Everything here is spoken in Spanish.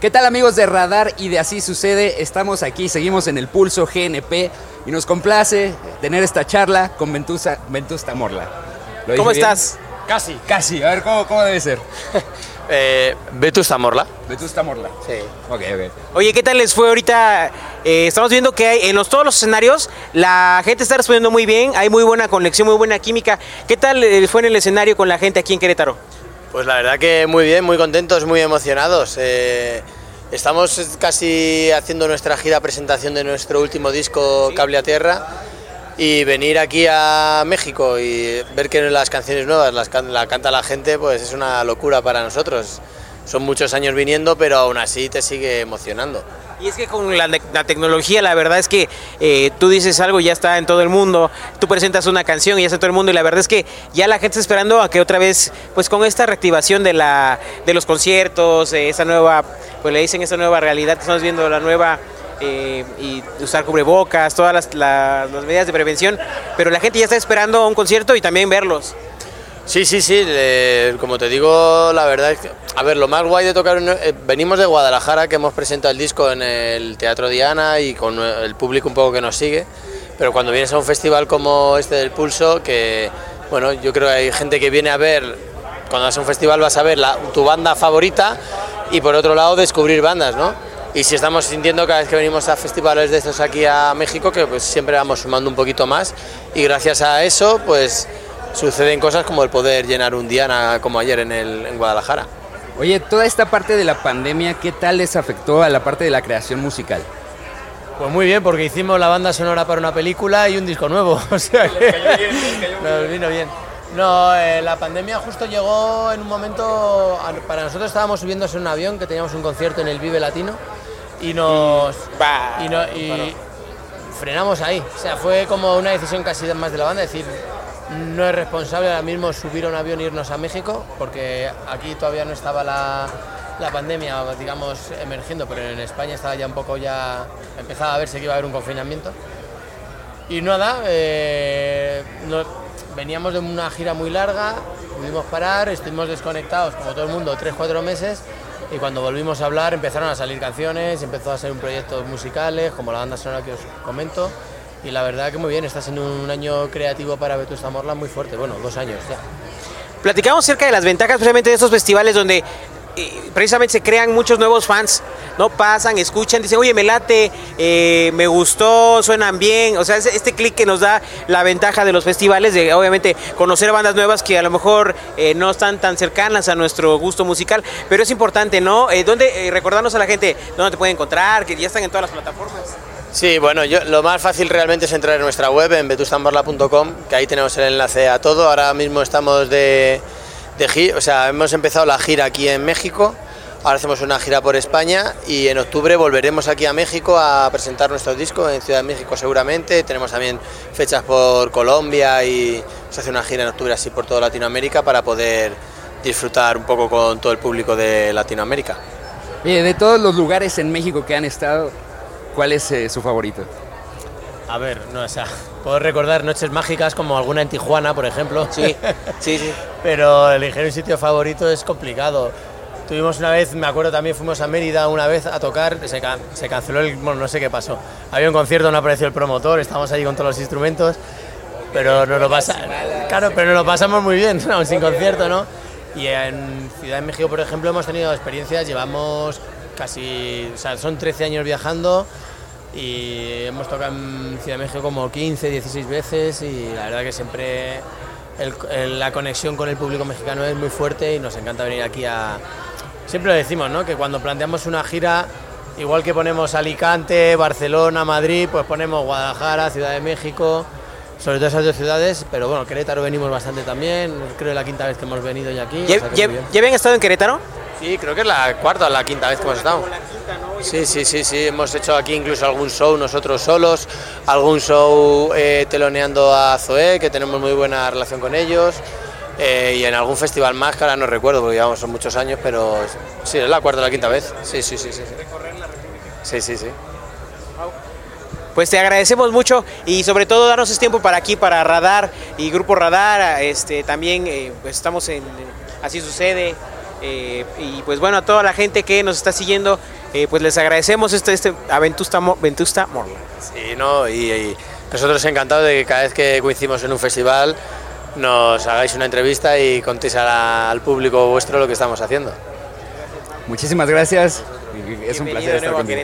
¿Qué tal amigos de Radar y de Así Sucede? Estamos aquí, seguimos en el Pulso GNP y nos complace tener esta charla con Ventusta, Ventusta Morla. ¿Lo ¿Cómo estás? Casi. Casi, a ver, ¿cómo, cómo debe ser? eh, Vetusta Morla. Vetusta Morla. Sí. Ok, ok. Oye, ¿qué tal les fue ahorita? Eh, estamos viendo que hay, en los, todos los escenarios la gente está respondiendo muy bien, hay muy buena conexión, muy buena química. ¿Qué tal les fue en el escenario con la gente aquí en Querétaro? Pues la verdad que muy bien, muy contentos, muy emocionados. Eh, estamos casi haciendo nuestra gira presentación de nuestro último disco, Cable a Tierra, y venir aquí a México y ver que las canciones nuevas las la canta la gente, pues es una locura para nosotros. Son muchos años viniendo, pero aún así te sigue emocionando. Y es que con la, tecnología, la verdad es que eh, tú dices algo y ya está en todo el mundo, tú presentas una canción y ya está todo el mundo, y la verdad es que ya la gente está esperando a que otra vez, pues con esta reactivación de, la, de los conciertos, esa nueva, pues le dicen esa nueva realidad que estamos viendo, la nueva eh, y usar cubrebocas, todas las, las, medidas de prevención, pero la gente ya está esperando un concierto y también verlos. Sí, sí, sí, como te digo, la verdad es que, a ver, lo más guay de tocar, eh, venimos de Guadalajara, que hemos presentado el disco en el Teatro Diana y con el público un poco que nos sigue, pero cuando vienes a un festival como este del Pulso, que, bueno, yo creo que hay gente que viene a ver, cuando vas a un festival vas a ver tu banda favorita y por otro lado descubrir bandas, ¿no? Y si estamos sintiendo cada vez que venimos a festivales de estos aquí a México, que pues siempre vamos sumando un poquito más y gracias a eso, pues suceden cosas como el poder llenar un Diana como ayer en, el, en Guadalajara. Oye, toda esta parte de la pandemia, ¿qué tal les afectó a la parte de la creación musical? Pues muy bien, porque hicimos la banda sonora para una película y un disco nuevo. O sea que nos vino bien. No, eh, la pandemia justo llegó en un momento. Para nosotros estábamos subiéndose en un avión que teníamos un concierto en el Vive Latino y nos. Y, no, y frenamos ahí. O sea, fue como una decisión casi más de la banda, decir, no es responsable ahora mismo subir un avión e irnos a México, porque aquí todavía no estaba la, la pandemia, digamos, emergiendo, pero en España estaba ya un poco ya, empezaba a verse que iba a haber un confinamiento. Y nada, eh, veníamos de una gira muy larga, pudimos parar, estuvimos desconectados como todo el mundo 3-4 meses y cuando volvimos a hablar empezaron a salir canciones, empezó a ser un proyectos musicales como la banda sonora que os comento y la verdad que muy bien, está siendo un año creativo para Vetusta Morla muy fuerte, bueno, dos años ya. Platicamos acerca de las ventajas precisamente de estos festivales donde eh, precisamente se crean muchos nuevos fans, ¿no? Pasan, escuchan, dicen, oye, me late, eh, me gustó, suenan bien. O sea, este clic que nos da la ventaja de los festivales, de obviamente conocer bandas nuevas que a lo mejor eh, no están tan cercanas a nuestro gusto musical, pero es importante, ¿no? ¿Dónde, recordarnos a la gente dónde te pueden encontrar, que ya están en todas las plataformas? Sí, bueno, yo, lo más fácil realmente es entrar en nuestra web, en vetustambarla.com, que ahí tenemos el enlace a todo. Ahora mismo estamos de, de gira, o sea, hemos empezado la gira aquí en México, ahora hacemos una gira por España y en octubre volveremos aquí a México a presentar nuestro disco en Ciudad de México seguramente. Tenemos también fechas por Colombia y se hace una gira en octubre así por toda Latinoamérica para poder disfrutar un poco con todo el público de Latinoamérica. Bien, de todos los lugares en México que han estado, ¿Cuál es eh, su favorito? A ver, no, o sea, puedo recordar noches mágicas como alguna en Tijuana, por ejemplo. Sí, sí, sí. Pero elegir un sitio favorito es complicado. Tuvimos una vez, me acuerdo también, fuimos a Mérida una vez a tocar, se, se canceló el, bueno, no sé qué pasó. Había un concierto, no apareció el promotor, estábamos ahí con todos los instrumentos, pero nos lo pasa, claro, pero nos lo pasamos muy bien, ¿no? sin concierto, ¿no? Y en Ciudad de México, por ejemplo, hemos tenido experiencias, llevamos casi, o sea, son 13 años viajando y hemos tocado en Ciudad de México como 15, 16 veces y la verdad que siempre la conexión con el público mexicano es muy fuerte y nos encanta venir aquí a... Siempre lo decimos, ¿no? Que cuando planteamos una gira, igual que ponemos Alicante, Barcelona, Madrid, pues ponemos Guadalajara, Ciudad de México, sobre todo esas dos ciudades, pero bueno, Querétaro venimos bastante también, creo que es la quinta vez que hemos venido ya aquí. ¿Ya, habían estado en Querétaro? Sí, creo que es la cuarta o la quinta vez que hemos estado. Sí, sí, sí, sí, hemos hecho aquí incluso algún show nosotros solos, algún show eh, teloneando a Zoé, que tenemos muy buena relación con ellos, eh, y en algún festival más, que no recuerdo, porque llevamos muchos años, pero sí, es la cuarta o la quinta vez. Sí, sí, sí. Sí, sí, sí. sí. Pues te agradecemos mucho y sobre todo darnos este tiempo para aquí, para Radar y Grupo Radar. Este, también eh, pues estamos en Así Sucede, Eh, y pues bueno, a toda la gente que nos está siguiendo, eh, pues les agradecemos este, este Aventusta, Mo- Ventusta Morla. Sí, ¿no? Y, y nosotros encantados de que cada vez que coincidimos en un festival nos hagáis una entrevista y contéis a la- al público vuestro lo que estamos haciendo. Muchísimas gracias. y Es un Bienvenido placer de estar a contigo.